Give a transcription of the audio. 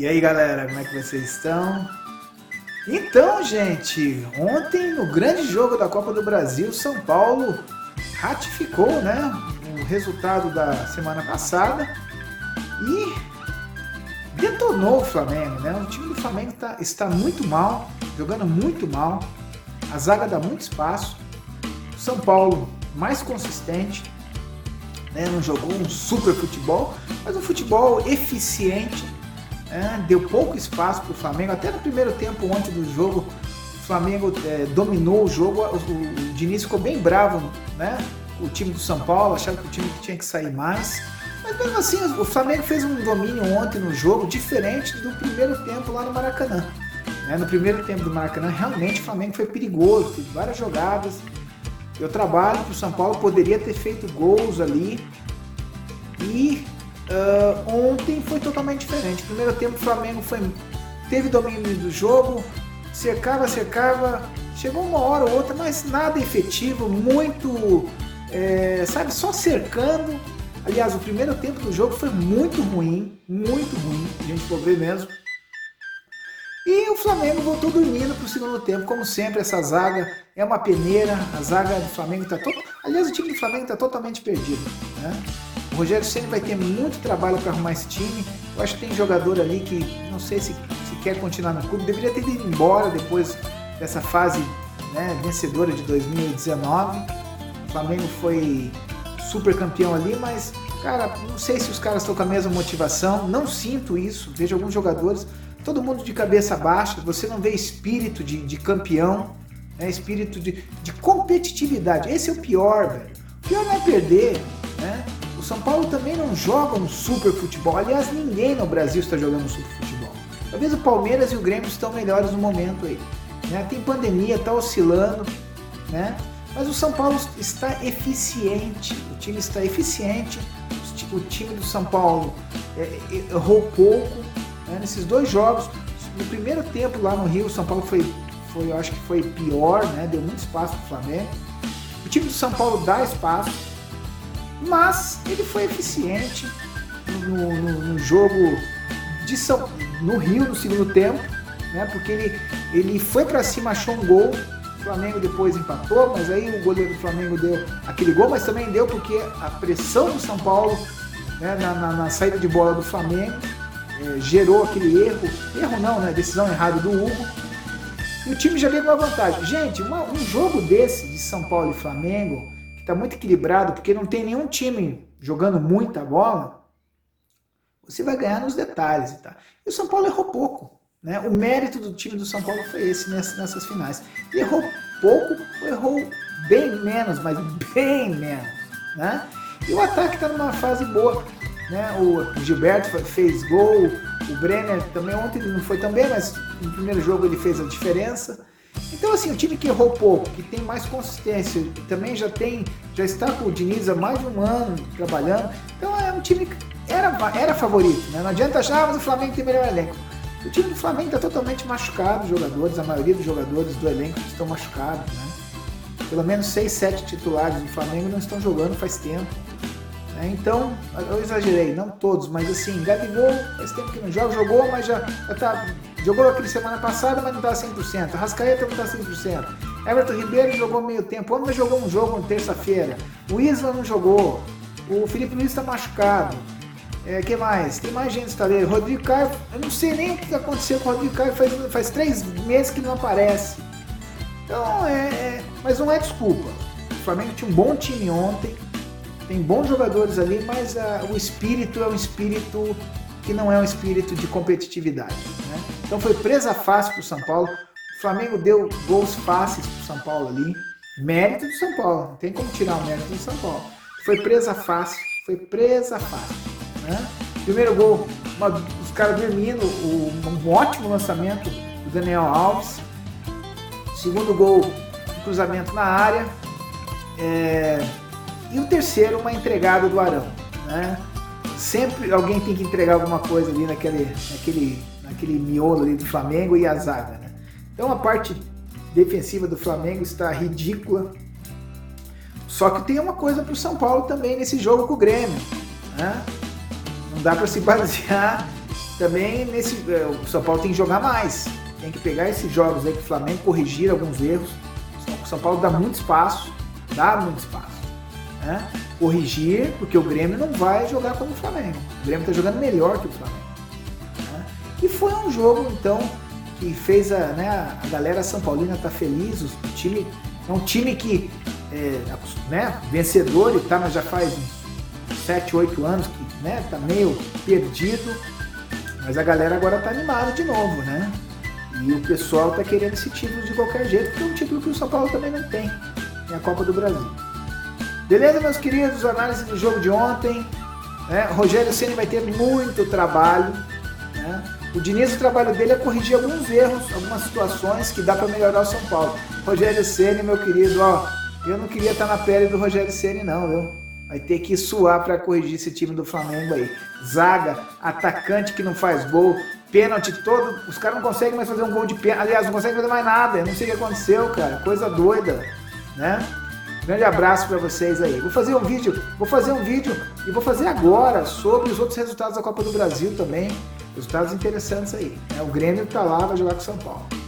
E aí galera, como é que vocês estão? Então, gente, ontem no grande jogo da Copa do Brasil, São Paulo ratificou né, o resultado da semana passada e detonou o Flamengo. Né? O time do Flamengo tá, está muito mal, jogando muito mal, a zaga dá muito espaço. O São Paulo mais consistente, né? não jogou um super futebol, mas um futebol eficiente é, deu pouco espaço para o Flamengo. Até no primeiro tempo, antes do jogo, o Flamengo é, dominou o jogo. O, o, o, Diniz ficou bem bravo, né? O time do São Paulo achava que o time tinha que sair mais. Mas mesmo assim, o Flamengo fez um domínio ontem no jogo diferente do primeiro tempo lá no Maracanã. Né? No primeiro tempo do Maracanã, realmente o Flamengo foi perigoso, teve várias jogadas. Eu trabalho que o São Paulo poderia ter feito gols ali. E Uh, ontem foi totalmente diferente. Primeiro tempo o Flamengo foi, teve domínio do jogo, cercava, cercava, chegou uma hora ou outra, mas nada efetivo, muito, é, sabe, só cercando. Aliás, o primeiro tempo do jogo foi muito ruim, muito ruim, a gente for ver mesmo. E o Flamengo voltou dormindo para o segundo tempo, como sempre, essa zaga é uma peneira, a zaga do Flamengo está todo. Aliás, o time do Flamengo está totalmente perdido. Né? Rogério Ceni vai ter muito trabalho para arrumar esse time. Eu acho que tem jogador ali que não sei se, se quer continuar no clube, deveria ter ido embora depois dessa fase né, vencedora de 2019. O Flamengo foi super campeão ali, mas cara, não sei se os caras estão com a mesma motivação. Não sinto isso. Vejo alguns jogadores, todo mundo de cabeça baixa. Você não vê espírito de, de campeão, né, espírito de, de competitividade. Esse é o pior, velho. O pior não é perder, né? São Paulo também não joga um super futebol. Aliás, ninguém no Brasil está jogando um super futebol. Talvez o Palmeiras e o Grêmio estão melhores no momento aí. Né? Tem pandemia, está oscilando, né? Mas o São Paulo está eficiente. O time está eficiente. O time do São Paulo é, é, errou pouco né? nesses dois jogos. No primeiro tempo lá no Rio, o São Paulo foi, foi eu acho que foi pior, né? Deu muito espaço para o Flamengo. O time do São Paulo dá espaço, mas ele foi eficiente no, no, no jogo de São, no Rio no segundo tempo, né? Porque ele, ele foi para cima, achou um gol. O Flamengo depois empatou, mas aí o goleiro do Flamengo deu aquele gol, mas também deu porque a pressão do São Paulo né, na, na, na, saída de bola do Flamengo é, gerou aquele erro, erro não, né? Decisão errada do Hugo. E o time já veio com uma vantagem. Gente, uma, um jogo desse de São Paulo e Flamengo está muito equilibrado, porque não tem nenhum time jogando muita bola, você vai ganhar nos detalhes. Tá? E o São Paulo errou pouco. Né? O mérito do time do São Paulo foi esse nessas, nessas finais. Errou pouco, errou bem menos, mas bem menos. Né? E o ataque está numa fase boa. Né? O Gilberto fez gol, o Brenner também ontem não foi tão bem, mas no primeiro jogo ele fez a diferença. Então, assim, o time que errou pouco, que tem mais consistência, que também já tem, já está com o Diniz há mais de um ano trabalhando, então é um time que era, era favorito, né? Não adianta achar, ah, mas o Flamengo tem melhor elenco. O time do Flamengo está totalmente machucado, os jogadores, a maioria dos jogadores do elenco estão machucados, né? Pelo menos 6, 7 titulares do Flamengo não estão jogando faz tempo. Né? Então, eu exagerei, não todos, mas assim, Gabigol faz tempo que não joga, jogou, mas já, já tá, jogou aquele semana passada, mas não está 100%. Rascaeta não está 100%. Everton Ribeiro jogou meio tempo, mas jogou um jogo na terça-feira. O Isla não jogou. O Felipe Luiz está machucado. É, que mais? Tem mais gente estaleiro. Rodrigo Caio, eu não sei nem o que aconteceu com o Rodrigo Caio, faz, faz três meses que não aparece. Então, é, é, mas não é desculpa. O Flamengo tinha um bom time ontem, tem bons jogadores ali, mas uh, o espírito é um espírito que não é um espírito de competitividade. Né? Então foi presa fácil para o São Paulo. O Flamengo deu gols fáceis para o São Paulo ali. Mérito do São Paulo, não tem como tirar o mérito do São Paulo. Foi presa fácil, foi presa fácil. Né? Primeiro gol, uma, os caras dormindo, o, um ótimo lançamento do Daniel Alves. Segundo gol, cruzamento na área. É, e o terceiro, uma entregada do Arão. Né? Sempre alguém tem que entregar alguma coisa ali naquele, naquele, naquele miolo ali do Flamengo e a zaga. Né? Então a parte defensiva do Flamengo está ridícula. Só que tem uma coisa para o São Paulo também nesse jogo com o Grêmio. Né? Não dá para se basear também nesse é, o São Paulo tem que jogar mais. Tem que pegar esses jogos aí com o Flamengo, corrigir alguns erros. O São Paulo dá muito espaço, dá muito espaço. Né? Corrigir, porque o Grêmio não vai jogar como o Flamengo. O Grêmio está jogando melhor que o Flamengo. Né? E foi um jogo, então, que fez a, né, a galera São Paulina estar tá feliz. O time é um time que é né, vencedor e tá, mas já faz uns 7, 8 anos que né, tá meio perdido. Mas a galera agora tá animada de novo, né? E o pessoal tá querendo esse título de qualquer jeito, porque é um título que o São Paulo também não tem. É a Copa do Brasil. Beleza, meus queridos? Análise do jogo de ontem. Né? Rogério Ceni vai ter muito trabalho. Né? O Diniz, o trabalho dele é corrigir alguns erros, algumas situações que dá para melhorar o São Paulo. Rogério Ceni, meu querido, ó, eu não queria estar na pele do Rogério Ceni não, viu? Vai ter que suar para corrigir esse time do Flamengo aí. Zaga, atacante que não faz gol, pênalti todo, os caras não conseguem mais fazer um gol de pênalti. Aliás, não conseguem fazer mais nada. Eu não sei o que aconteceu, cara. Coisa doida, né? Grande abraço para vocês aí. Vou fazer um vídeo, vou fazer um vídeo e vou fazer agora sobre os outros resultados da Copa do Brasil também. Resultados interessantes aí. Né? O Grêmio tá lá, vai jogar com o São Paulo.